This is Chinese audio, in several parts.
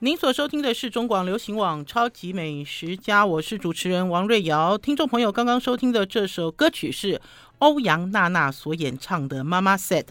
您所收听的是中广流行网《超级美食家》，我是主持人王瑞瑶。听众朋友刚刚收听的这首歌曲是欧阳娜娜所演唱的《妈妈 said》。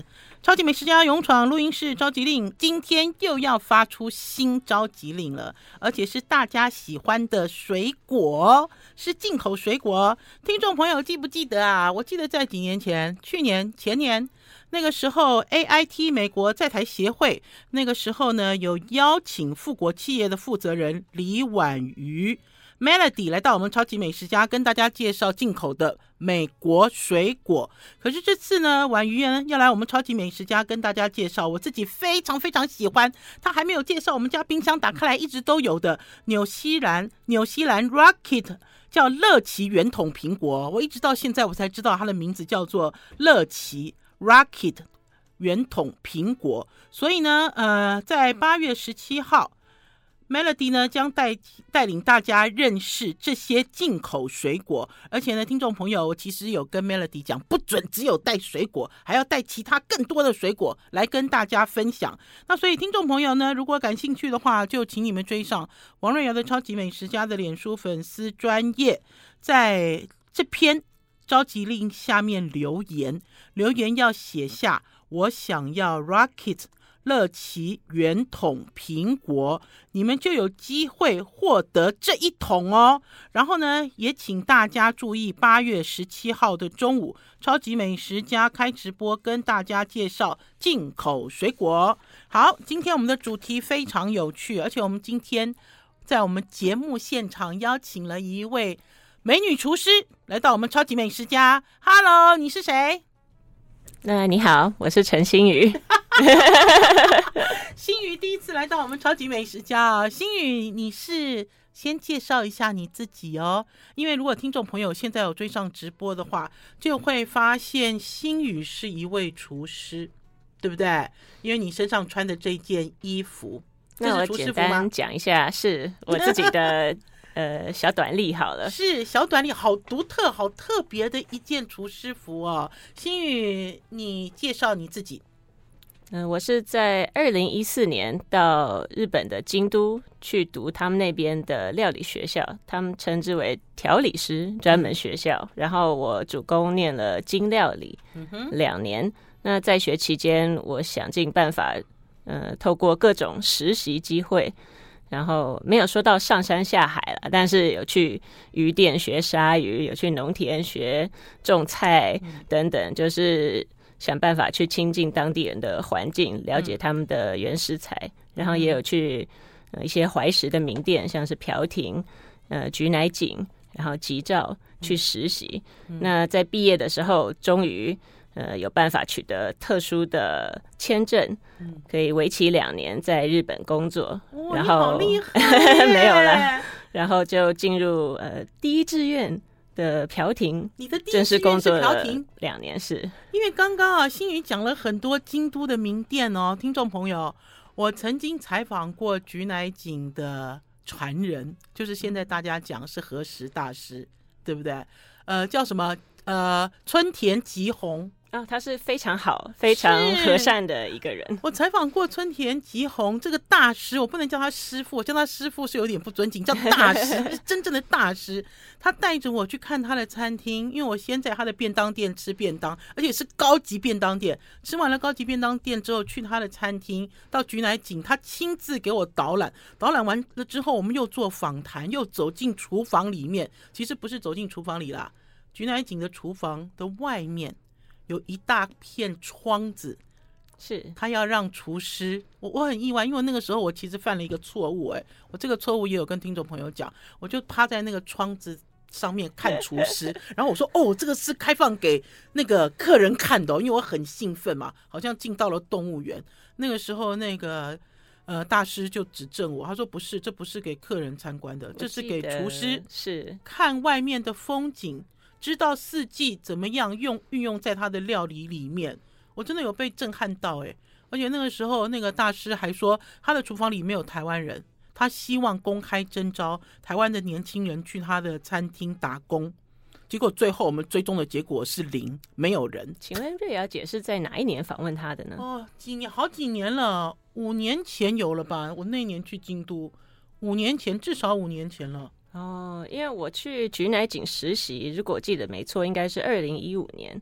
超级美食家勇闯录音室召集令，今天又要发出新召集令了，而且是大家喜欢的水果，是进口水果。听众朋友记不记得啊？我记得在几年前，去年、前年。那个时候，AIT 美国在台协会那个时候呢，有邀请富国企业的负责人李婉瑜 Melody 来到我们超级美食家，跟大家介绍进口的美国水果。可是这次呢，婉瑜呢要来我们超级美食家跟大家介绍，我自己非常非常喜欢，他还没有介绍我们家冰箱打开来一直都有的纽西兰纽西兰 Rocket 叫乐奇圆筒苹果，我一直到现在我才知道它的名字叫做乐奇。Rocket 圆筒苹果，所以呢，呃，在八月十七号，Melody 呢将带带领大家认识这些进口水果，而且呢，听众朋友，我其实有跟 Melody 讲，不准只有带水果，还要带其他更多的水果来跟大家分享。那所以，听众朋友呢，如果感兴趣的话，就请你们追上王瑞瑶的超级美食家的脸书粉丝专业，在这篇。召集令下面留言，留言要写下我想要 Rocket 乐奇圆筒苹果，你们就有机会获得这一桶哦。然后呢，也请大家注意，八月十七号的中午，超级美食家开直播，跟大家介绍进口水果。好，今天我们的主题非常有趣，而且我们今天在我们节目现场邀请了一位。美女厨师来到我们超级美食家，Hello，你是谁？那、呃、你好，我是陈欣瑜。欣瑜第一次来到我们超级美食家啊，欣瑜，你是先介绍一下你自己哦，因为如果听众朋友现在有追上直播的话，就会发现欣瑜是一位厨师，对不对？因为你身上穿的这件衣服，那我简单讲一下，是我自己的。呃，小短历好了，是小短历，好独特、好特别的一件厨师服哦。心宇，你介绍你自己。嗯、呃，我是在二零一四年到日本的京都去读他们那边的料理学校，他们称之为调理师专门学校。嗯、然后我主攻念了京料理，两年。那在学期间，我想尽办法，呃，透过各种实习机会。然后没有说到上山下海了，但是有去渔店学鲨鱼，有去农田学种菜等等，就是想办法去亲近当地人的环境，了解他们的原食材。然后也有去一些怀石的名店，像是朴亭、呃菊乃井，然后吉兆去实习。那在毕业的时候，终于。呃，有办法取得特殊的签证，可以为期两年在日本工作。哇然后你好厉害 没有了，然后就进入呃第一志愿的朴廷。你的第一志愿是瓢亭，两年是。因为刚刚啊，新宇讲了很多京都的名店哦，听众朋友，我曾经采访过菊乃井的传人，就是现在大家讲是和食大师，对不对？呃，叫什么？呃，春田吉弘。啊，他是非常好、非常和善的一个人。我采访过村田吉弘这个大师，我不能叫他师傅，我叫他师傅是有点不尊敬，叫大师 是真正的大师。他带着我去看他的餐厅，因为我先在他的便当店吃便当，而且是高级便当店。吃完了高级便当店之后，去他的餐厅，到菊乃井，他亲自给我导览。导览完了之后，我们又做访谈，又走进厨房里面。其实不是走进厨房里啦，菊乃井的厨房的外面。有一大片窗子，是他要让厨师，我我很意外，因为那个时候我其实犯了一个错误，哎，我这个错误也有跟听众朋友讲，我就趴在那个窗子上面看 厨师，然后我说哦，这个是开放给那个客人看的，因为我很兴奋嘛，好像进到了动物园。那个时候那个呃大师就指正我，他说不是，这不是给客人参观的，这是给厨师是看外面的风景。知道四季怎么样用运用在他的料理里面，我真的有被震撼到诶，而且那个时候那个大师还说，他的厨房里没有台湾人，他希望公开征招台湾的年轻人去他的餐厅打工。结果最后我们追踪的结果是零，没有人。请问瑞瑶姐是在哪一年访问他的呢？哦，几年好几年了，五年前有了吧？我那年去京都，五年前至少五年前了。哦，因为我去菊乃井实习，如果记得没错，应该是二零一五年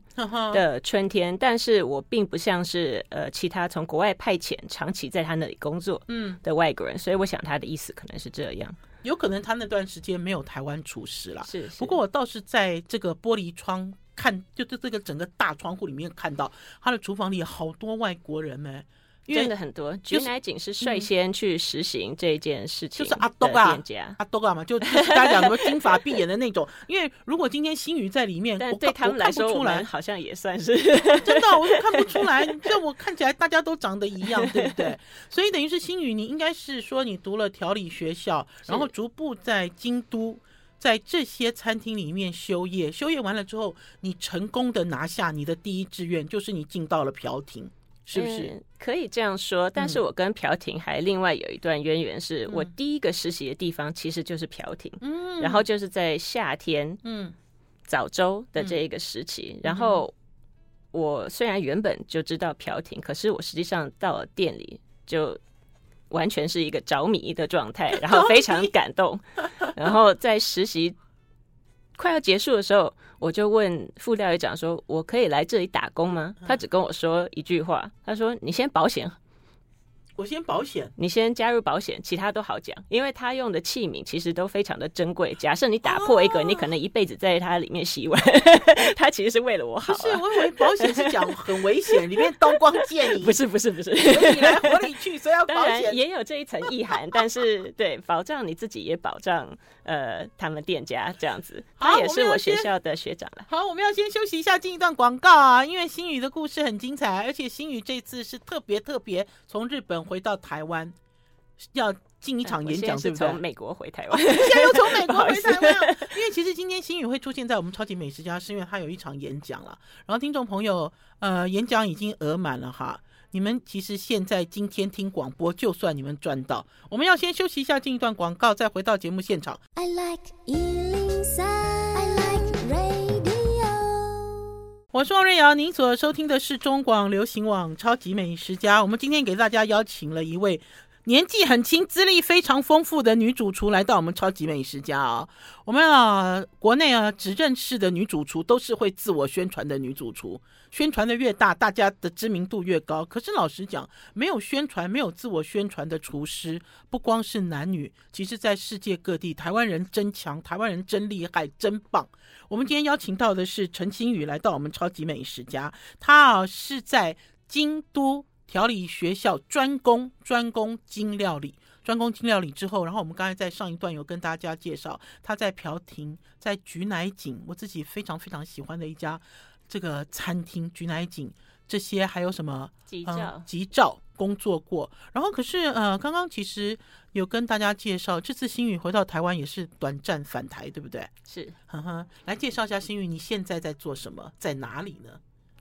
的春天。但是我并不像是呃其他从国外派遣长期在他那里工作嗯的外国人，嗯，所以我想他的意思可能是这样。有可能他那段时间没有台湾厨师啦。是，是。不过我倒是在这个玻璃窗看，就这这个整个大窗户里面看到他的厨房里有好多外国人呢。真的很多，菊乃井是率先去实行这件事情，就是阿东啊，阿东啊嘛，就 就是大家讲什么金发碧眼的那种。因为如果今天星宇在里面，但对他们来说，我们好像也算是 真的，我都看不出来。这我看起来大家都长得一样，对不对？所以等于是星宇，你应该是说你读了调理学校，然后逐步在京都，在这些餐厅里面修业，修业完了之后，你成功的拿下你的第一志愿，就是你进到了朴亭。是不是、嗯、可以这样说？但是我跟朴廷还另外有一段渊源，是我第一个实习的地方其实就是朴廷，嗯，然后就是在夏天，嗯，早周的这一个时期，然后我虽然原本就知道朴廷，可是我实际上到了店里就完全是一个着迷的状态，然后非常感动，然后在实习。快要结束的时候，我就问副料理长说：“我可以来这里打工吗？”他只跟我说一句话，他说：“你先保险。”我先保险，你先加入保险，其他都好讲，因为他用的器皿其实都非常的珍贵。假设你打破一个，哦、你可能一辈子在它里面洗碗。他其实是为了我好、啊。不是，我以为保险是讲很危险，里面刀光剑影。不是，不是，不是。你来火里去，所以要保险。也有这一层意涵，但是对保障你自己，也保障呃他们店家这样子。他也是我学校的学长了。好，我们要先休息一下，进一段广告啊，因为星宇的故事很精彩，而且星宇这次是特别特别从日本。回到台湾要进一场演讲，对不对？从美国回台湾，现在又从美国 回台湾。因为其实今天星宇会出现在我们超级美食家，是因为他有一场演讲了。然后听众朋友，呃，演讲已经额满了哈。你们其实现在今天听广播，就算你们赚到，我们要先休息一下，进一段广告，再回到节目现场。I like 103, I like radio。我是王瑞瑶，您所收听的是中广流行网超级美食家。我们今天给大家邀请了一位。年纪很轻、资历非常丰富的女主厨来到我们超级美食家啊！我们啊，国内啊，只认识的女主厨都是会自我宣传的女主厨，宣传的越大，大家的知名度越高。可是老实讲，没有宣传、没有自我宣传的厨师，不光是男女，其实在世界各地，台湾人真强，台湾人真厉害，真棒。我们今天邀请到的是陈星宇来到我们超级美食家，他啊是在京都。调理学校专攻专攻精料理，专攻精料理之后，然后我们刚才在上一段有跟大家介绍，他在朴亭，在菊乃井，我自己非常非常喜欢的一家这个餐厅，菊乃井这些还有什么吉兆吉兆工作过，然后可是呃，刚刚其实有跟大家介绍，这次新宇回到台湾也是短暂返台，对不对？是，呵呵，来介绍一下新宇，你现在在做什么，在哪里呢？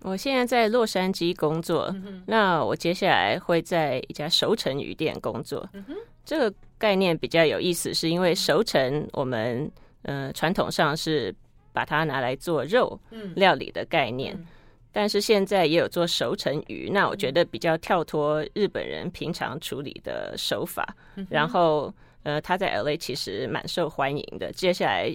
我现在在洛杉矶工作，嗯，那我接下来会在一家熟成鱼店工作，嗯。这个概念比较有意思，是因为熟成我们呃传统上是把它拿来做肉料理的概念，嗯，但是现在也有做熟成鱼，那我觉得比较跳脱日本人平常处理的手法，嗯，然后呃他在 LA 其实蛮受欢迎的，接下来。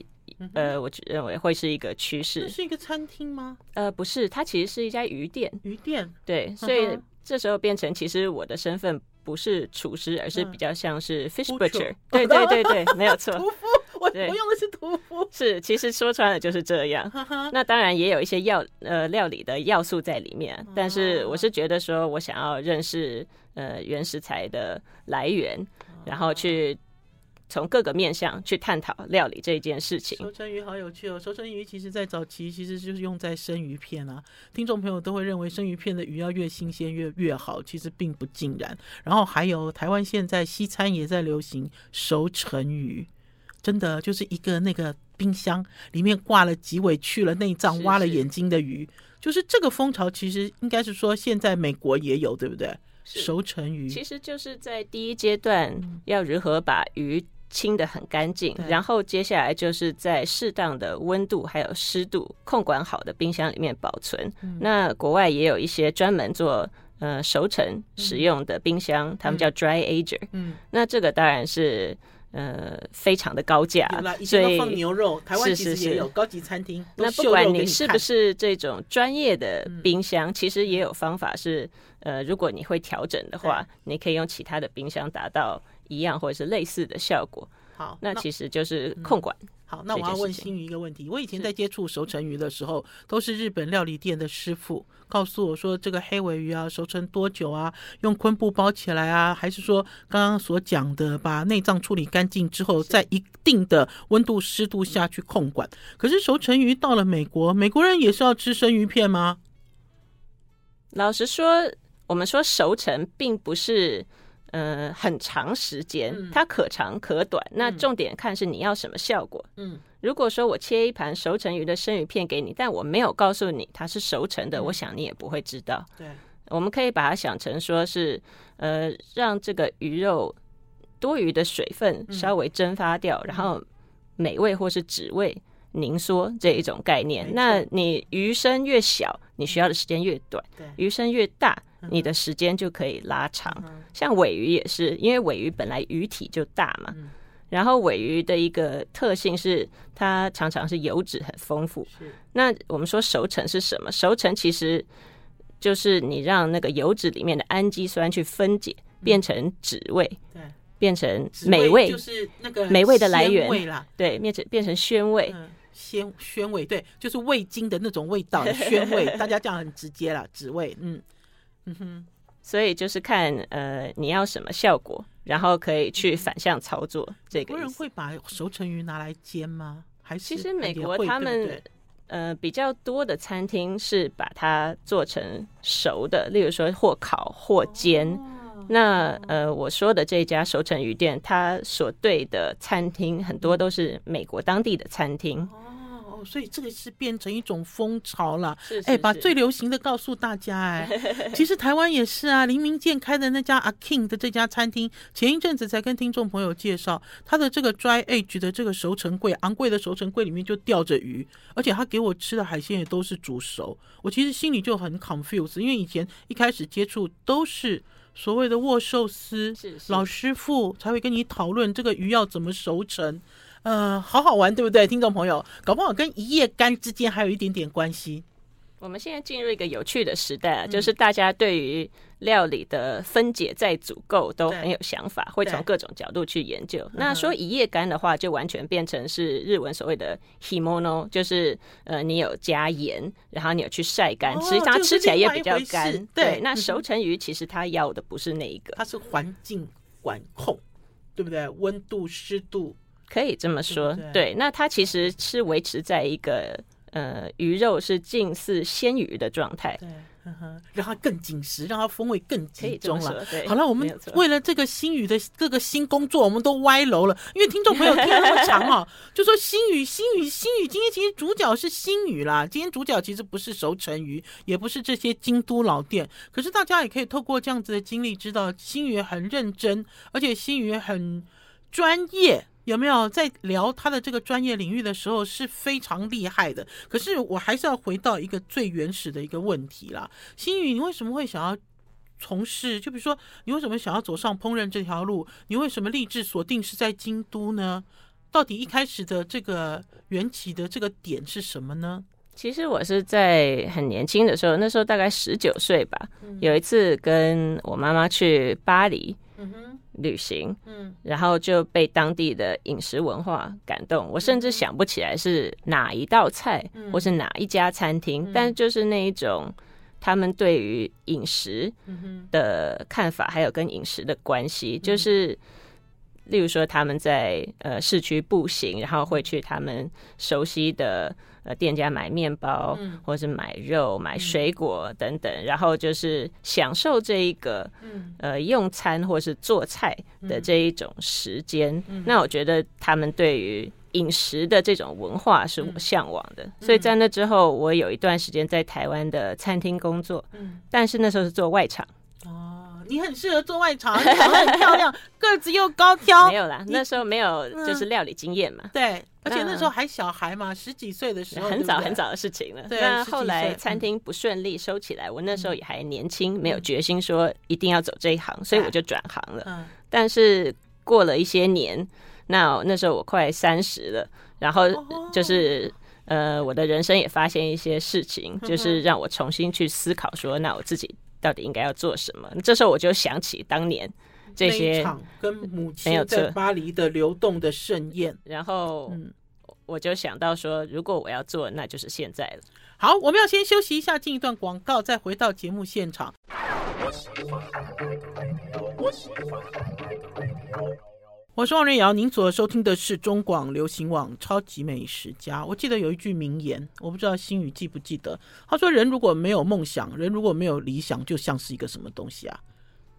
呃，我认为会是一个趋势。是一个餐厅吗？呃，不是，它其实是一家鱼店。鱼店，对，所以这时候变成其实我的身份不是厨师，而是比较像是 fish butcher。对对对对，没有错。屠夫，我我用的是屠夫。是，其实说穿了就是这样。那当然也有一些药呃料理的要素在里面，但是我是觉得说我想要认识呃原食材的来源，然后去。从各个面向去探讨料理这件事情。熟成鱼好有趣哦！熟成鱼其实在早期其实就是用在生鱼片啊。听众朋友都会认为生鱼片的鱼要越新鲜越越好，其实并不尽然。然后还有台湾现在西餐也在流行熟成鱼，真的就是一个那个冰箱里面挂了几尾去了内脏挖了眼睛的鱼，就是这个风潮其实应该是说现在美国也有，对不对？熟成鱼其实就是在第一阶段要如何把鱼。清的很干净，然后接下来就是在适当的温度还有湿度控管好的冰箱里面保存。嗯、那国外也有一些专门做呃熟成使用的冰箱，他、嗯、们叫 dry ager。嗯，那这个当然是呃非常的高价，所以放牛肉，台湾其实也有高级餐厅。那不管你是不是这种专业的冰箱，嗯、其实也有方法是呃，如果你会调整的话，你可以用其他的冰箱达到。一样或者是类似的效果。好，那其实就是控管。嗯、好，那我要问新鱼一个问题。我以前在接触熟成鱼的时候，都是日本料理店的师傅告诉我说，这个黑尾鱼啊，熟成多久啊？用昆布包起来啊？还是说刚刚所讲的，把内脏处理干净之后，在一定的温度湿度下去控管？可是熟成鱼到了美国，美国人也是要吃生鱼片吗？老实说，我们说熟成并不是。呃，很长时间，它可长可短。嗯、那重点看是你要什么效果。嗯，如果说我切一盘熟成鱼的生鱼片给你，但我没有告诉你它是熟成的，嗯、我想你也不会知道。对，我们可以把它想成说是，呃，让这个鱼肉多余的水分稍微蒸发掉，嗯、然后美味或是脂味凝缩这一种概念。那你鱼身越小，你需要的时间越短；对鱼身越大。你的时间就可以拉长，像尾鱼也是，因为尾鱼本来鱼体就大嘛，然后尾鱼的一个特性是它常常是油脂很丰富。那我们说熟成是什么？熟成其实就是你让那个油脂里面的氨基酸去分解，变成脂味，对，变成美味，就是那个美味的来源，对，变成变成鲜味，鲜鲜味，对，就是味精的那种味道的 鲜味。大家这样很直接啦，脂味，嗯。嗯哼，所以就是看呃你要什么效果，然后可以去反向操作。这个有人会把熟成鱼拿来煎吗？还是其实美国他们对对呃比较多的餐厅是把它做成熟的，例如说或烤或煎。哦、那呃我说的这家熟成鱼店，它所对的餐厅很多都是美国当地的餐厅。哦所以这个是变成一种风潮了，哎，把最流行的告诉大家，哎，其实台湾也是啊，林明健开的那家阿 King 的这家餐厅，前一阵子才跟听众朋友介绍，他的这个 dry age 的这个熟成柜，昂贵的熟成柜里面就吊着鱼，而且他给我吃的海鲜也都是煮熟，我其实心里就很 confused，因为以前一开始接触都是所谓的握寿司，是。老师傅才会跟你讨论这个鱼要怎么熟成。呃，好好玩，对不对，听众朋友？搞不好跟一夜干之间还有一点点关系。我们现在进入一个有趣的时代啊，嗯、就是大家对于料理的分解再组构都很有想法，会从各种角度去研究。那说一夜干的话，就完全变成是日文所谓的 himono，就是呃，你有加盐，然后你有去晒干，实际上它吃起来也比较干。对，对，那熟成鱼其实它要的不是那一个，它是环境管控，对不对？温度、湿度。可以这么说，对，对，对，那它其实是维持在一个呃鱼肉是近似鲜鱼的状态，对，呵呵，让它更紧实，让它风味更集中了。对，好了，我们为了这个新鱼的这个新工作，我们都歪楼了，因为听众朋友听了那么长哦，就说新鱼，新鱼，新鱼，今天其实主角是新鱼啦，今天主角其实不是熟成鱼，也不是这些京都老店，可是大家也可以透过这样子的经历，知道新鱼很认真，而且新鱼很专业。有没有在聊他的这个专业领域的时候是非常厉害的？可是我还是要回到一个最原始的一个问题啦。新宇，你为什么会想要从事？就比如说，你为什么想要走上烹饪这条路？你为什么立志锁定是在京都呢？到底一开始的这个缘起的这个点是什么呢？其实我是在很年轻的时候，那时候大概十九岁吧，有一次跟我妈妈去巴黎。旅行，嗯，然后就被当地的饮食文化感动。我甚至想不起来是哪一道菜，嗯、或是哪一家餐厅，嗯、但就是那一种他们对于饮食的看法，还有跟饮食的关系，嗯、就是例如说他们在呃市区步行，然后会去他们熟悉的。呃，店家买面包，嗯、或者是买肉、买水果等等，嗯、然后就是享受这一个，嗯、呃，用餐或是做菜的这一种时间。嗯、那我觉得他们对于饮食的这种文化是我向往的，嗯、所以在那之后，我有一段时间在台湾的餐厅工作，嗯、但是那时候是做外场。哦你很适合做外场，长得很漂亮，个子又高挑。没有啦，那时候没有就是料理经验嘛。嗯、对，而且那时候还小孩嘛，十几岁的时候，很早很早的事情了。对，那后来餐厅不顺利收起来，我那时候也还年轻，没有决心说一定要走这一行，所以我就转行了。嗯，但是过了一些年，那那时候我快三十了，然后就是。呃，我的人生也发现一些事情，就是让我重新去思考说，那我自己到底应该要做什么？这时候我就想起当年这些场跟母亲在巴黎的流动的盛宴，然后我就想到说，如果我要做，那就是现在了。好，我们要先休息一下，进一段广告，再回到节目现场。我是王瑞瑶，您所收听的是中广流行网《超级美食家》。我记得有一句名言，我不知道新宇记不记得。他说：“人如果没有梦想，人如果没有理想，就像是一个什么东西啊？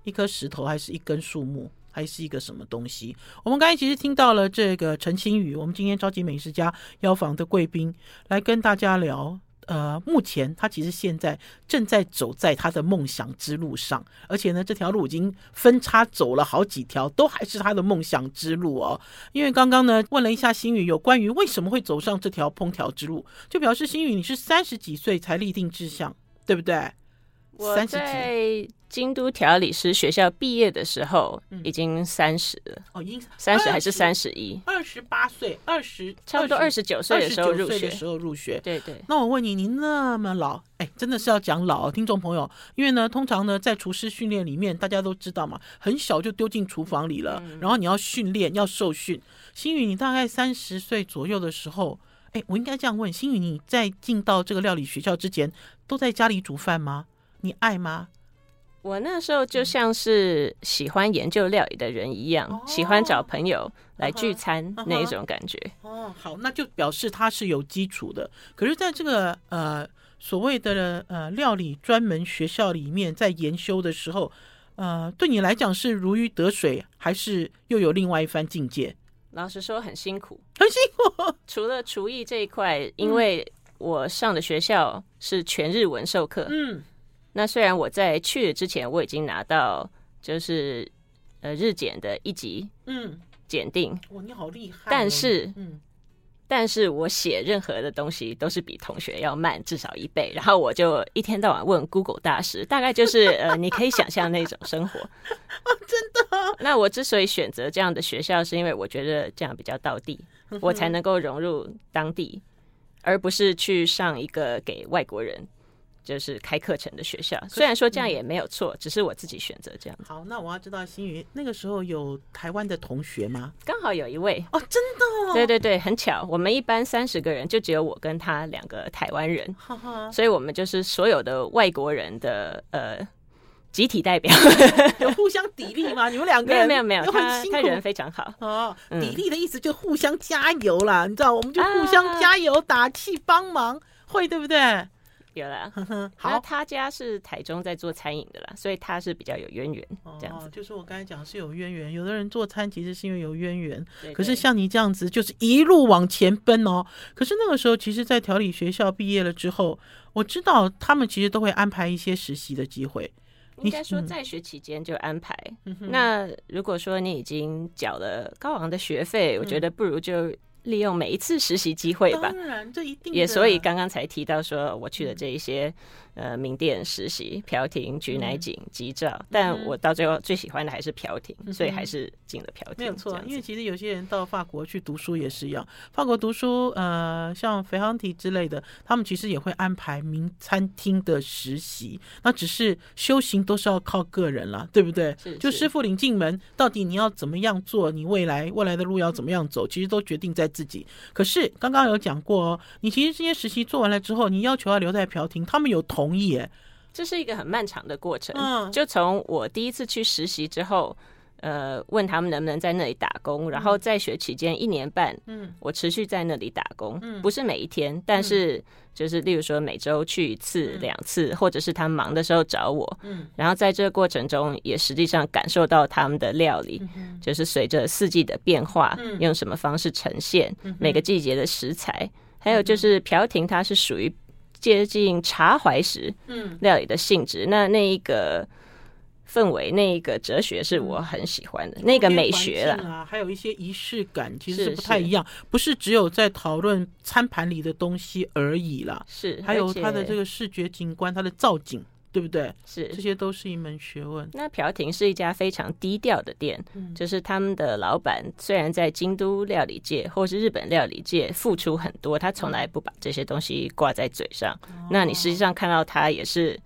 一颗石头，还是一根树木，还是一个什么东西？”我们刚才其实听到了这个陈新宇，我们今天《超级美食家》邀访的贵宾，来跟大家聊。呃，目前他其实现在正在走在他的梦想之路上，而且呢，这条路已经分叉走了好几条，都还是他的梦想之路哦。因为刚刚呢，问了一下新宇有关于为什么会走上这条烹调之路，就表示新宇你是三十几岁才立定志向，对不对？我在京都调理师学校毕业的时候，已经三十了。哦，已经三十还是三十一？二十八岁，二十差不多二十九岁的时候入学。的时候入学，对对。那我问你，你那么老，哎，真的是要讲老，听众朋友，因为呢，通常呢，在厨师训练里面，大家都知道嘛，很小就丢进厨房里了，然后你要训练，要受训。星宇，你大概三十岁左右的时候，哎，我应该这样问，星宇，你在进到这个料理学校之前，都在家里煮饭吗？你爱吗？我那时候就像是喜欢研究料理的人一样，哦、喜欢找朋友来聚餐那一种感觉。哦，好，那就表示他是有基础的。可是，在这个呃所谓的呃料理专门学校里面，在研修的时候，呃，对你来讲是如鱼得水，还是又有另外一番境界？老实说，很辛苦，很辛苦。除了厨艺这一块，因为我上的学校是全日文授课，嗯。那虽然我在去之前我已经拿到就是呃日检的一级嗯检定，哇，你好厉害！但是嗯，但是我写任何的东西都是比同学要慢至少一倍，然后我就一天到晚问 Google 大师，大概就是呃你可以想象那种生活 哦，真的。那我之所以选择这样的学校，是因为我觉得这样比较道地，我才能够融入当地，而不是去上一个给外国人。就是开课程的学校，虽然说这样也没有错，只是我自己选择这样。好，那我要知道新宇那个时候有台湾的同学吗？刚好有一位哦，真的哦，对对对，很巧，我们一班三十个人，就只有我跟他两个台湾人，所以我们就是所有的外国人的呃集体代表，有互相砥砺吗？你们两个人没有没有，他他人非常好哦。砥砺的意思就互相加油啦，你知道，我们就互相加油打气帮忙，会对不对？有了，好，他家是台中在做餐饮的啦，所以他是比较有渊源，这样子。哦，就是我刚才讲是有渊源，有的人做餐其实是因为有渊源，可是像你这样子就是一路往前奔哦。可是那个时候，其实，在调理学校毕业了之后，我知道他们其实都会安排一些实习的机会。应该说在学期间就安排。那如果说你已经缴了高昂的学费，我觉得不如就。利用每一次实习机会吧，当然这一定也，所以刚刚才提到说我去的这一些。呃，名店实习、朴廷、菊乃井、吉兆，但我到最后最喜欢的还是调停，所以还是进了朴廷。没有错，因为其实有些人到法国去读书也是一样，法国读书，呃，像肥航提之类的，他们其实也会安排名餐厅的实习，那只是修行都是要靠个人了，对不对？是是就师傅领进门，到底你要怎么样做，你未来未来的路要怎么样走，其实都决定在自己。可是刚刚有讲过哦，你其实这些实习做完了之后，你要求要留在朴廷，他们有同。同意，这是一个很漫长的过程。嗯，就从我第一次去实习之后，呃，问他们能不能在那里打工，然后在学期间一年半，嗯，我持续在那里打工，嗯，不是每一天，但是就是例如说每周去一次、两次，或者是他忙的时候找我，嗯，然后在这个过程中也实际上感受到他们的料理，就是随着四季的变化，用什么方式呈现每个季节的食材，还有就是朴廷，它是属于。接近茶怀石料理的性质，嗯、那那一个氛围，那一个哲学是我很喜欢的，嗯、那个美学啦。啊，还有一些仪式感，其实是不太一样，不是只有在讨论餐盘里的东西而已啦，是，还有它的这个视觉景观，它的造景。对不对？是，这些都是一门学问。那朴廷是一家非常低调的店，嗯、就是他们的老板虽然在京都料理界或是日本料理界付出很多，他从来不把这些东西挂在嘴上。嗯、那你实际上看到他也是。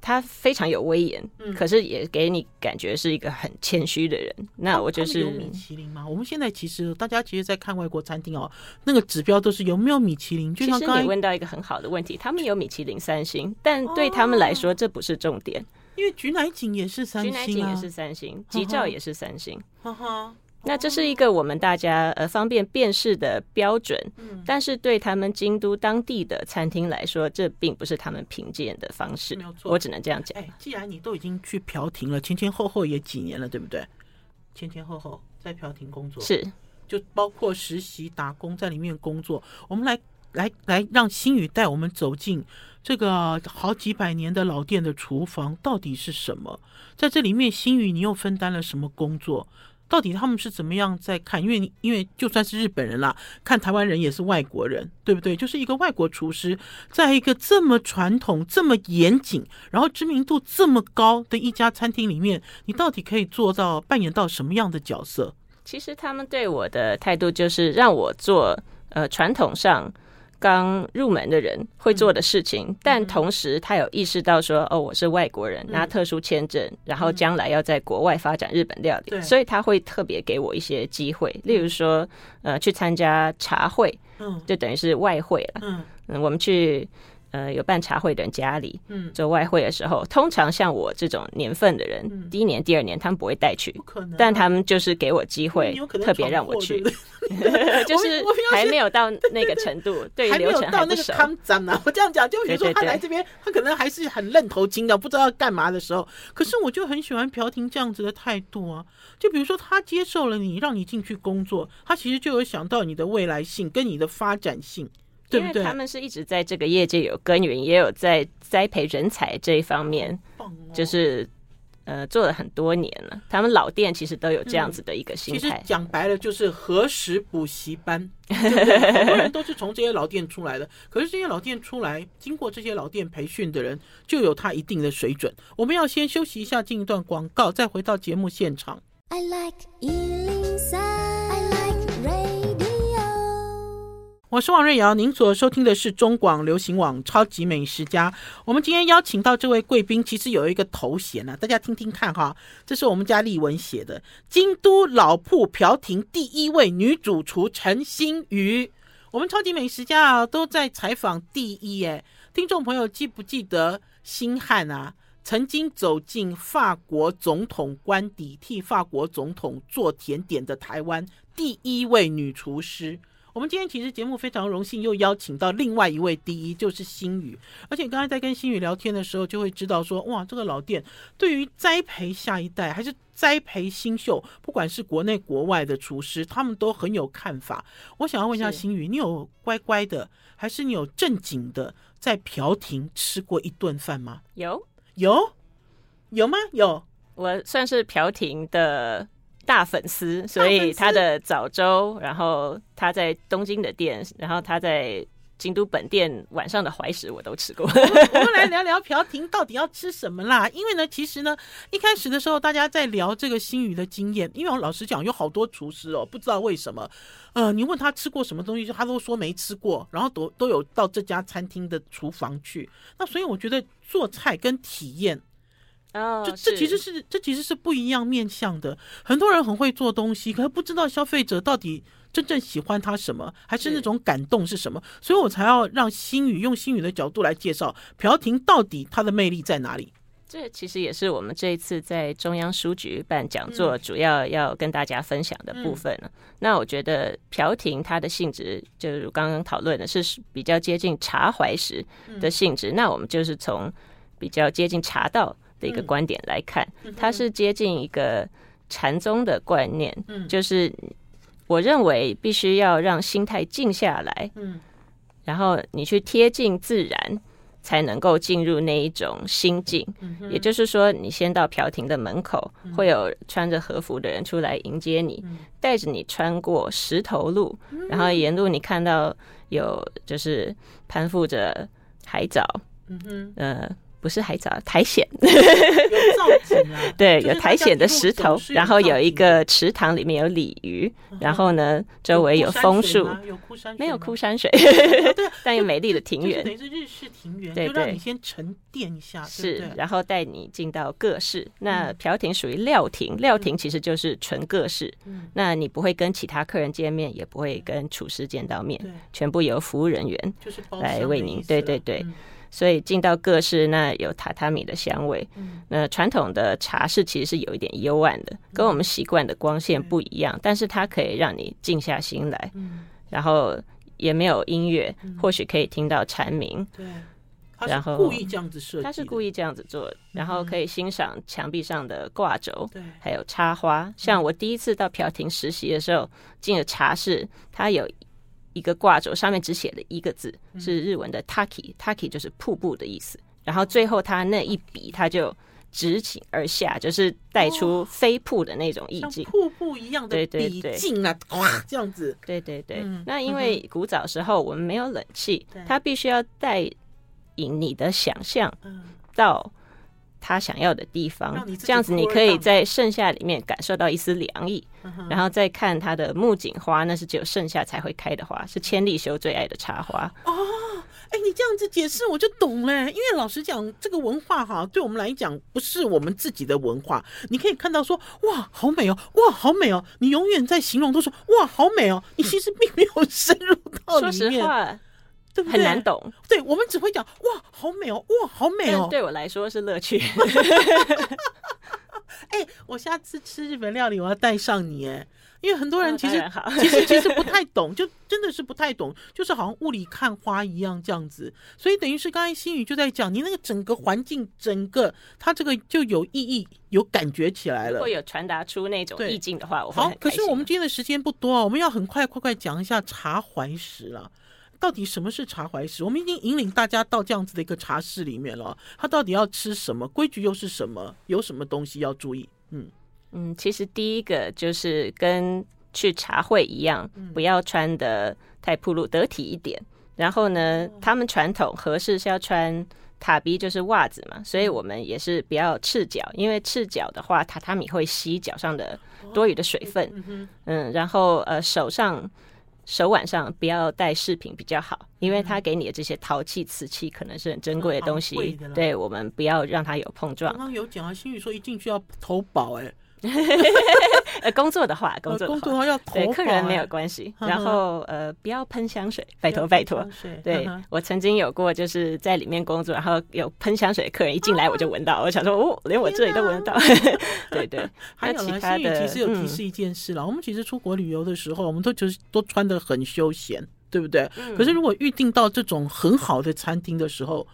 他非常有威严，嗯、可是也给你感觉是一个很谦虚的人。那我就是有米其林吗？我们现在其实大家其实，在看外国餐厅哦，那个指标都是有没有米其林。就像刚刚其实你问到一个很好的问题，他们有米其林三星，但对他们来说这不是重点。因为菊乃井也是三星，啊，菊乃井也是三星，吉兆也是三星。哈哈。那这是一个我们大家呃方便辨识的标准，嗯、但是对他们京都当地的餐厅来说，这并不是他们评鉴的方式。没有错，我只能这样讲。哎，既然你都已经去飘亭了，前前后后也几年了，对不对？前前后后在飘亭工作，是就包括实习打工在里面工作。我们来来来，让心宇带我们走进这个好几百年的老店的厨房到底是什么？在这里面，心宇你又分担了什么工作？到底他们是怎么样在看？因为因为就算是日本人啦，看台湾人也是外国人，对不对？就是一个外国厨师，在一个这么传统、这么严谨，然后知名度这么高的一家餐厅里面，你到底可以做到扮演到什么样的角色？其实他们对我的态度就是让我做呃传统上。刚入门的人会做的事情，嗯、但同时他有意识到说，哦，我是外国人，拿特殊签证，嗯、然后将来要在国外发展日本料理，嗯、所以他会特别给我一些机会，例如说，呃，去参加茶会，嗯，就等于是外汇了，嗯，嗯，我们去。呃，有办茶会的人家里，嗯，做外汇的时候，通常像我这种年份的人，嗯、第一年、第二年他们不会带去，不可能，但他们就是给我机会，特别让我去，就是还没有到那个程度，对于流程还不熟。我这样讲，就比如说他来这边，他可能还是很愣头青的，不知道要干嘛的时候，可是我就很喜欢朴廷这样子的态度啊。就比如说他接受了你，让你进去工作，他其实就有想到你的未来性跟你的发展性。对对，因为他们是一直在这个业界有耕耘，也有在栽培人才这一方面，哦、就是呃做了很多年了。他们老店其实都有这样子的一个心态。嗯、其实讲白了就是何时补习班，很多人都是从这些老店出来的。可是这些老店出来，经过这些老店培训的人，就有他一定的水准。我们要先休息一下，进一段广告，再回到节目现场。I like 我是王瑞瑶，您所收听的是中广流行网《超级美食家》。我们今天邀请到这位贵宾，其实有一个头衔呢、啊，大家听听看哈。这是我们家丽文写的，京都老铺飘亭第一位女主厨陈心瑜。我们超级美食家啊，都在采访第一哎，听众朋友记不记得星汉啊，曾经走进法国总统官邸，替法国总统做甜点的台湾第一位女厨师。我们今天其实节目非常荣幸，又邀请到另外一位第一，就是新宇。而且刚才在跟新宇聊天的时候，就会知道说，哇，这个老店对于栽培下一代，还是栽培新秀，不管是国内国外的厨师，他们都很有看法。我想要问一下新宇，你有乖乖的，还是你有正经的在朴廷吃过一顿饭吗？有，有，有吗？有，我算是朴廷的。大粉丝，所以他的早粥，然后他在东京的店，然后他在京都本店晚上的怀石我都吃过。我们来聊聊朴廷到底要吃什么啦？因为呢，其实呢，一开始的时候大家在聊这个新鱼的经验，因为我老实讲，有好多厨师哦，不知道为什么，呃，你问他吃过什么东西，他都说没吃过，然后都都有到这家餐厅的厨房去。那所以我觉得做菜跟体验。哦，这这其实是这其实是不一样面向的。很多人很会做东西，可是不知道消费者到底真正喜欢他什么，还是那种感动是什么。所以我才要让心语用心语的角度来介绍朴廷到底它的魅力在哪里。这其实也是我们这一次在中央书局办讲座主要要跟大家分享的部分了。嗯、那我觉得朴廷它的性质，就是刚刚讨论的是比较接近茶怀石的性质。嗯、那我们就是从比较接近茶道。的一个观点来看，它是接近一个禅宗的观念，就是我认为必须要让心态静下来，嗯。然后你去贴近自然，才能够进入那一种心境。嗯、也就是说，你先到调停的门口，嗯、会有穿着和服的人出来迎接你，嗯、带着你穿过石头路，嗯、然后沿路你看到有就是攀附着海藻，嗯哼，呃。不是海藻，苔藓。有造景啊，对，有苔藓的石头，然后有一个池塘，里面有鲤鱼，然后呢，周围有枫树，有枯山水，没有枯山水，但有美丽的庭园，等于是日式庭园，对，让你先沉淀一下，是，然后带你进到各室。那朴亭属于料亭，料亭其实就是纯各室，那你不会跟其他客人见面，也不会跟厨师见到面，全部由服务人员来为您，对对对。所以进到各室，那有榻榻米的香味。嗯、那传统的茶室其实是有一点幽暗的，跟我们习惯的光线不一样。嗯、但是它可以让你静下心来，嗯、然后也没有音乐，嗯、或许可以听到蝉鸣。对，然后故意这样子设计，他是故意这样子做，然后可以欣赏墙壁上的挂轴，对，还有插花。像我第一次到朴廷实习的时候，进了茶室，它有。一个挂轴上面只写了一个字，是日文的 “taki”，“taki” 就是瀑布的意思。然后最后他那一笔，他就直起而下，就是带出飞瀑的那种意境，瀑布一样的笔劲啊，哇，这样子。对对对。那因为古早时候我们没有冷气，他必须要带引你的想象到他想要的地方，这样子你可以在盛夏里面感受到一丝凉意，然后再看它的木槿花，那是只有盛夏才会开的花，是千里修最爱的插花。哦，哎，你这样子解释我就懂了，因为老实讲，这个文化哈，对我们来讲不是我们自己的文化。你可以看到说，哇，好美哦，哇，好美哦，你永远在形容都说，哇，好美哦，你其实并没有深入到里面。说实话。对不对？很难懂，对我们只会讲哇，好美哦，哇，好美哦。对我来说是乐趣。哎，我下次吃日本料理，我要带上你哎，因为很多人其实 其实其实不太懂，就真的是不太懂，就是好像雾里看花一样这样子。所以等于是刚才心宇就在讲，你那个整个环境，整个它这个就有意义、有感觉起来了。如果有传达出那种意境的话，我好。可是我们今天的时间不多啊，我们要很快快快讲一下茶怀石了。到底什么是茶怀石？我们已经引领大家到这样子的一个茶室里面了。他到底要吃什么？规矩又是什么？有什么东西要注意？嗯嗯，其实第一个就是跟去茶会一样，不要穿的太暴露，得体一点。然后呢，他们传统合适是要穿塔比，就是袜子嘛，所以我们也是不要赤脚，因为赤脚的话，榻榻米会吸脚上的多余的水分。嗯，然后呃手上。手腕上不要戴饰品比较好，因为他给你的这些陶器、瓷器可能是很珍贵的东西，对，我们不要让它有碰撞。刚刚有讲啊，心语说一进去要投保，哎。呃，工作的话，工作工作的话要对客人没有关系。然后呃，不要喷香水，拜托拜托。对，我曾经有过，就是在里面工作，然后有喷香水的客人一进来我就闻到，我想说哦，连我这里都闻得到。对对。还有其他的，其实有提示一件事了。我们其实出国旅游的时候，我们都就是都穿的很休闲，对不对？可是如果预定到这种很好的餐厅的时候。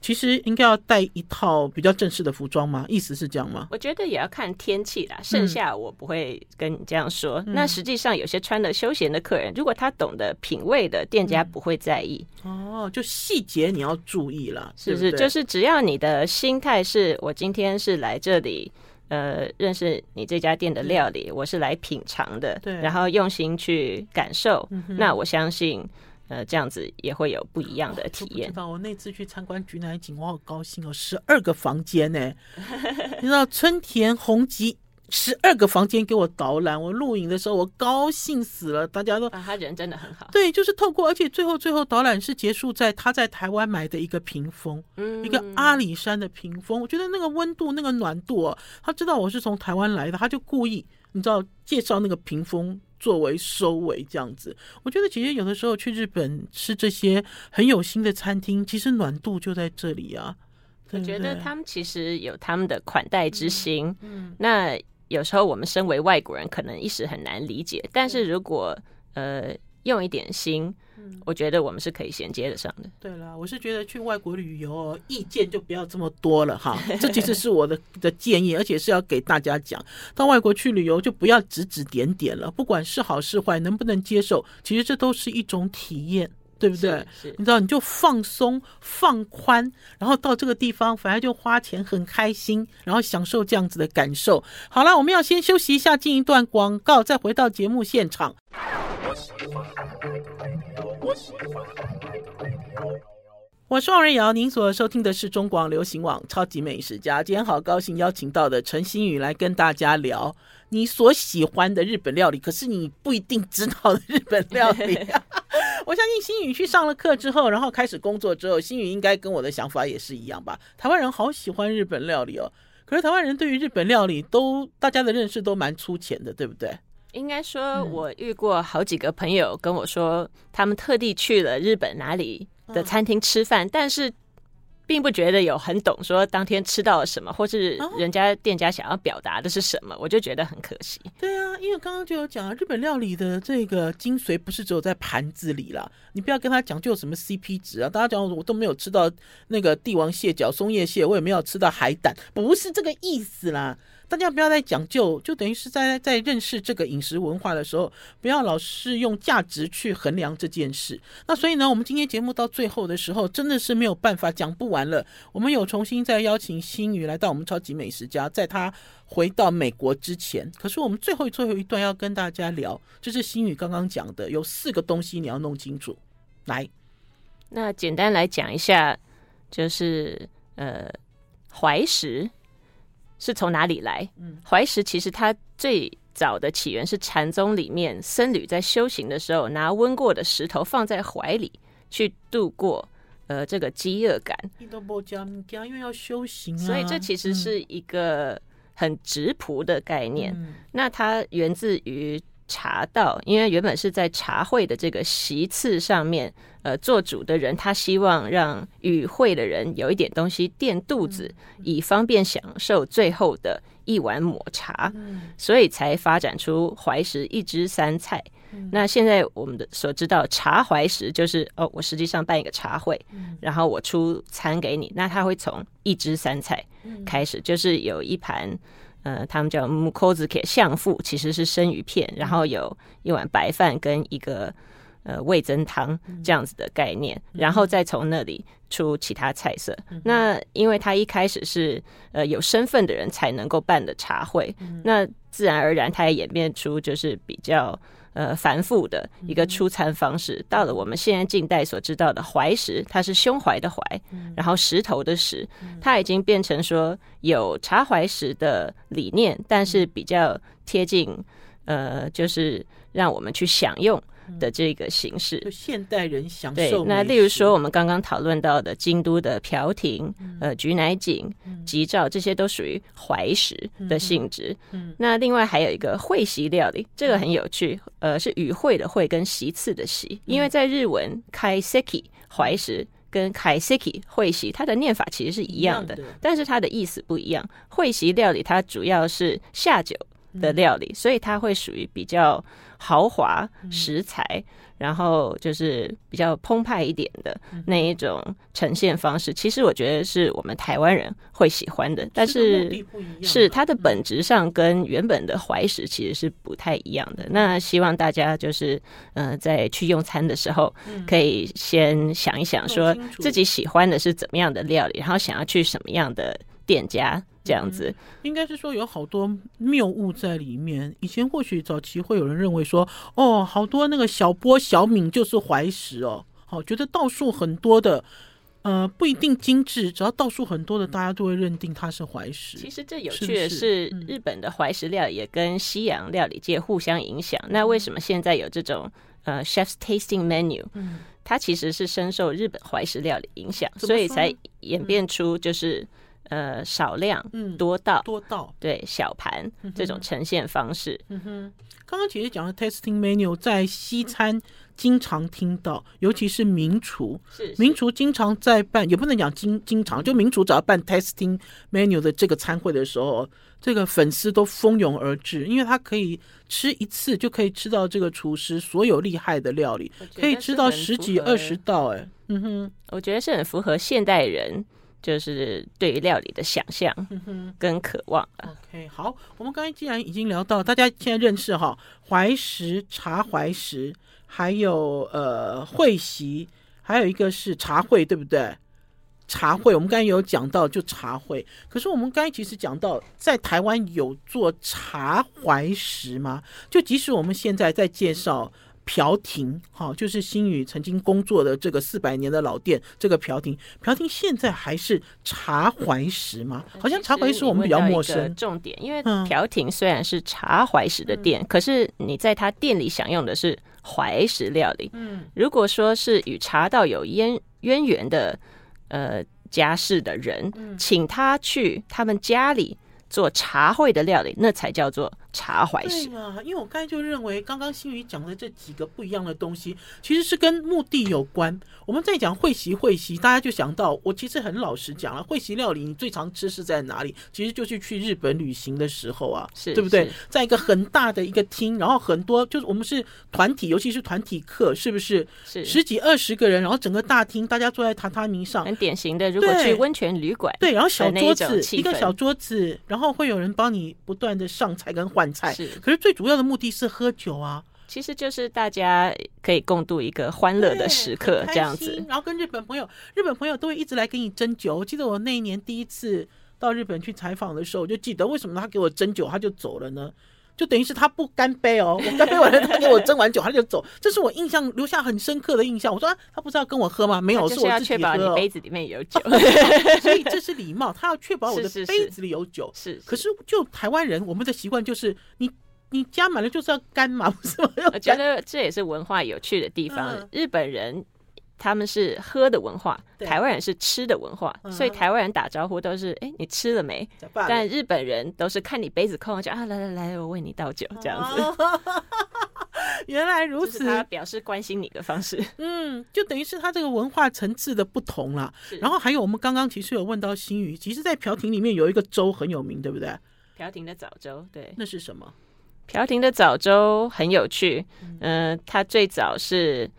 其实应该要带一套比较正式的服装吗？意思是这样吗？我觉得也要看天气啦。盛夏我不会跟你这样说。嗯、那实际上有些穿的休闲的客人，如果他懂得品味的店家不会在意。嗯、哦，就细节你要注意了，是不是？就是只要你的心态是我今天是来这里，呃，认识你这家店的料理，嗯、我是来品尝的，对，然后用心去感受。嗯、那我相信。呃，这样子也会有不一样的体验。知道我那次去参观菊乃井，我好高兴哦，十二个房间呢。你知道春田弘吉十二个房间给我导览，我录影的时候我高兴死了。大家都啊，他人真的很好。对，就是透过，而且最后最后导览是结束在他在台湾买的一个屏风，嗯，一个阿里山的屏风。我觉得那个温度那个暖度哦，他知道我是从台湾来的，他就故意你知道介绍那个屏风。作为收尾这样子，我觉得其实有的时候去日本吃这些很有心的餐厅，其实暖度就在这里啊。我觉得他们其实有他们的款待之心。嗯，嗯，那有时候我们身为外国人，可能一时很难理解。但是如果呃用一点心。我觉得我们是可以衔接得上的。对了，我是觉得去外国旅游，意见就不要这么多了哈。这其实是我的的建议，而且是要给大家讲，到外国去旅游就不要指指点点了，不管是好是坏，能不能接受，其实这都是一种体验。对不对？你知道，你就放松、放宽，然后到这个地方，反而就花钱很开心，然后享受这样子的感受。好了，我们要先休息一下，进一段广告，再回到节目现场。我是王瑞瑶，您所收听的是中广流行网《超级美食家》。今天好高兴邀请到的陈新宇来跟大家聊你所喜欢的日本料理，可是你不一定知道的日本料理。我相信新宇去上了课之后，然后开始工作之后，新宇应该跟我的想法也是一样吧？台湾人好喜欢日本料理哦，可是台湾人对于日本料理都大家的认识都蛮粗浅的，对不对？应该说，我遇过好几个朋友跟我说，他们特地去了日本哪里的餐厅吃饭，但是并不觉得有很懂，说当天吃到了什么，或是人家店家想要表达的是什么，我就觉得很可惜。对啊，因为刚刚就有讲啊，日本料理的这个精髓不是只有在盘子里啦，你不要跟他讲究什么 CP 值啊。大家讲我都没有吃到那个帝王蟹脚、松叶蟹，我也没有吃到海胆，不是这个意思啦。大家不要再讲究，就等于是在在认识这个饮食文化的时候，不要老是用价值去衡量这件事。那所以呢，我们今天节目到最后的时候，真的是没有办法讲不完了。我们有重新再邀请新宇来到我们超级美食家，在他回到美国之前，可是我们最后最后一段要跟大家聊，就是新宇刚刚讲的，有四个东西你要弄清楚。来，那简单来讲一下，就是呃，怀石。是从哪里来？怀石其实它最早的起源是禅宗里面僧侣在修行的时候，拿温过的石头放在怀里去度过呃这个饥饿感。因为要修行啊，所以这其实是一个很直朴的概念。嗯、那它源自于茶道，因为原本是在茶会的这个席次上面。呃，做主的人他希望让与会的人有一点东西垫肚子，以方便享受最后的一碗抹茶，所以才发展出怀石一汁三菜。那现在我们的所知道茶怀石就是哦，我实际上办一个茶会，然后我出餐给你，那他会从一汁三菜开始，就是有一盘呃，他们叫木扣子给相腹，其实是生鱼片，然后有一碗白饭跟一个。呃，味增汤这样子的概念，嗯、然后再从那里出其他菜色。嗯、那因为它一开始是呃有身份的人才能够办的茶会，嗯、那自然而然它也演变出就是比较呃繁复的一个出餐方式。嗯、到了我们现在近代所知道的怀石，它是胸怀的怀，嗯、然后石头的石，它已经变成说有茶怀石的理念，但是比较贴近呃，就是让我们去享用。的这个形式，就现代人享受。对，那例如说我们刚刚讨论到的京都的瓢亭、嗯、呃菊乃井、吉兆，这些都属于怀石的性质。嗯，那另外还有一个会席料理，这个很有趣，呃，是与会的会跟席次的席，因为在日文 kaiseki 怀石跟 kaiseki 会席，它的念法其实是一样的，样的。但是它的意思不一样。会席料理它主要是下酒的料理，所以它会属于比较。豪华食材，嗯、然后就是比较澎湃一点的那一种呈现方式，嗯、其实我觉得是我们台湾人会喜欢的。但是是它的本质上跟原本的怀石其实是不太一样的。嗯、那希望大家就是呃在去用餐的时候，可以先想一想，说自己喜欢的是怎么样的料理，然后想要去什么样的店家。这样子、嗯、应该是说有好多谬误在里面。以前或许早期会有人认为说，哦，好多那个小波小敏就是怀石哦，好，觉得道数很多的，呃，不一定精致，只要道数很多的，大家都会认定它是怀石。其实这有趣的是，日本的怀石料理也跟西洋料理界互相影响。那为什么现在有这种呃 chef's tasting menu？嗯，它其实是深受日本怀石料理影响，所以才演变出就是。呃，少量嗯多道，多道对小盘这种呈现方式。嗯哼，刚刚姐姐讲的 tasting menu 在西餐经常听到，尤其是名厨，是名厨经常在办，也不能讲经经常，就名厨只要办 tasting menu 的这个餐会的时候，这个粉丝都蜂拥而至，因为他可以吃一次就可以吃到这个厨师所有厉害的料理，可以吃到十几二十道。哎，嗯哼，我觉得是很符合现代人。就是对于料理的想象跟渴望。OK，好，我们刚才既然已经聊到，大家现在认识哈怀石、茶怀石，还有呃会席还有一个是茶会，对不对？茶会，我们刚才有讲到，就茶会。可是我们刚才其实讲到，在台湾有做茶怀石吗？就即使我们现在在介绍。瓢亭，好，就是新宇曾经工作的这个四百年的老店，这个朴亭，朴亭现在还是茶怀石吗？好像茶怀石我们比较陌生。重点，因为朴亭虽然是茶怀石的店，嗯、可是你在他店里享用的是怀石料理。嗯，如果说是与茶道有渊渊源的呃家世的人，请他去他们家里做茶会的料理，那才叫做。茶怀石，对啊，因为我刚才就认为，刚刚新宇讲的这几个不一样的东西，其实是跟目的有关。我们在讲会席，会席，大家就想到，我其实很老实讲了，会席料理你最常吃是在哪里？其实就是去日本旅行的时候啊，是对不对？在一个很大的一个厅，然后很多就是我们是团体，尤其是团体课，是不是？是十几二十个人，然后整个大厅大家坐在榻榻米上，很典型的。如果去温泉旅馆，对，然后小桌子一个小桌子，然后会有人帮你不断的上菜跟换。菜是，可是最主要的目的是喝酒啊，其实就是大家可以共度一个欢乐的时刻，这样子。然后跟日本朋友，日本朋友都会一直来给你斟酒。我记得我那一年第一次到日本去采访的时候，我就记得为什么他给我斟酒，他就走了呢？就等于是他不干杯哦，我干杯完了，他给我斟完酒，他就走。这是我印象留下很深刻的印象。我说、啊、他不是要跟我喝吗？没有，是我自己喝。你杯子里面有酒 所以这是礼貌。他要确保我的杯子里有酒。是，是，是，可是就台湾人，我们的习惯就是你你加满了就是要干嘛，不是吗？我觉得这也是文化有趣的地方。嗯、日本人。他们是喝的文化，台湾人是吃的文化，所以台湾人打招呼都是“哎，你吃了没？”但日本人都是看你杯子空，就啊，来来来，我为你倒酒这样子。原来如此，他表示关心你的方式。嗯，就等于是他这个文化层次的不同啦。然后还有我们刚刚其实有问到新宇，其实，在朴亭里面有一个粥很有名，对不对？朴亭的早粥，对，那是什么？朴亭的早粥很有趣，嗯，它最早是。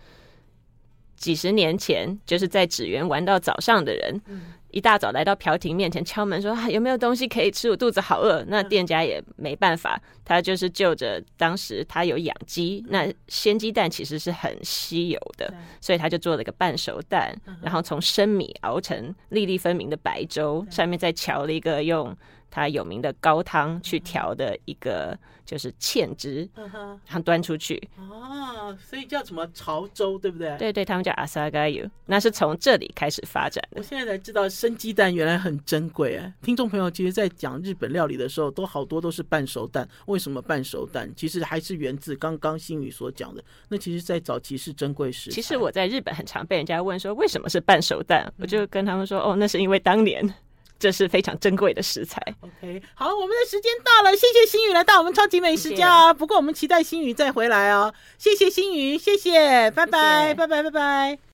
几十年前，就是在纸园玩到早上的人，嗯、一大早来到朴亭面前敲门说：“啊，有没有东西可以吃？我肚子好饿。”那店家也没办法，他就是就着当时他有养鸡，那鲜鸡蛋其实是很稀有的，嗯、所以他就做了一个半熟蛋，嗯、然后从生米熬成粒粒分明的白粥，嗯、上面再调了一个用他有名的高汤去调的一个。就是芡汁，然后端出去哦，所以叫什么潮州，对不对？对对，他们叫阿萨嘎油，那是从这里开始发展的。我现在才知道生鸡蛋原来很珍贵哎！听众朋友，其实，在讲日本料理的时候，都好多都是半熟蛋。为什么半熟蛋？其实还是源自刚刚新宇所讲的。那其实，在早期是珍贵食材。其实我在日本很常被人家问说，为什么是半熟蛋？我就跟他们说，哦，那是因为当年。这是非常珍贵的食材。OK，好，我们的时间到了，谢谢新宇来到我们超级美食家。不过我们期待新宇再回来哦。谢谢新宇，谢谢，拜拜。拜拜，拜拜。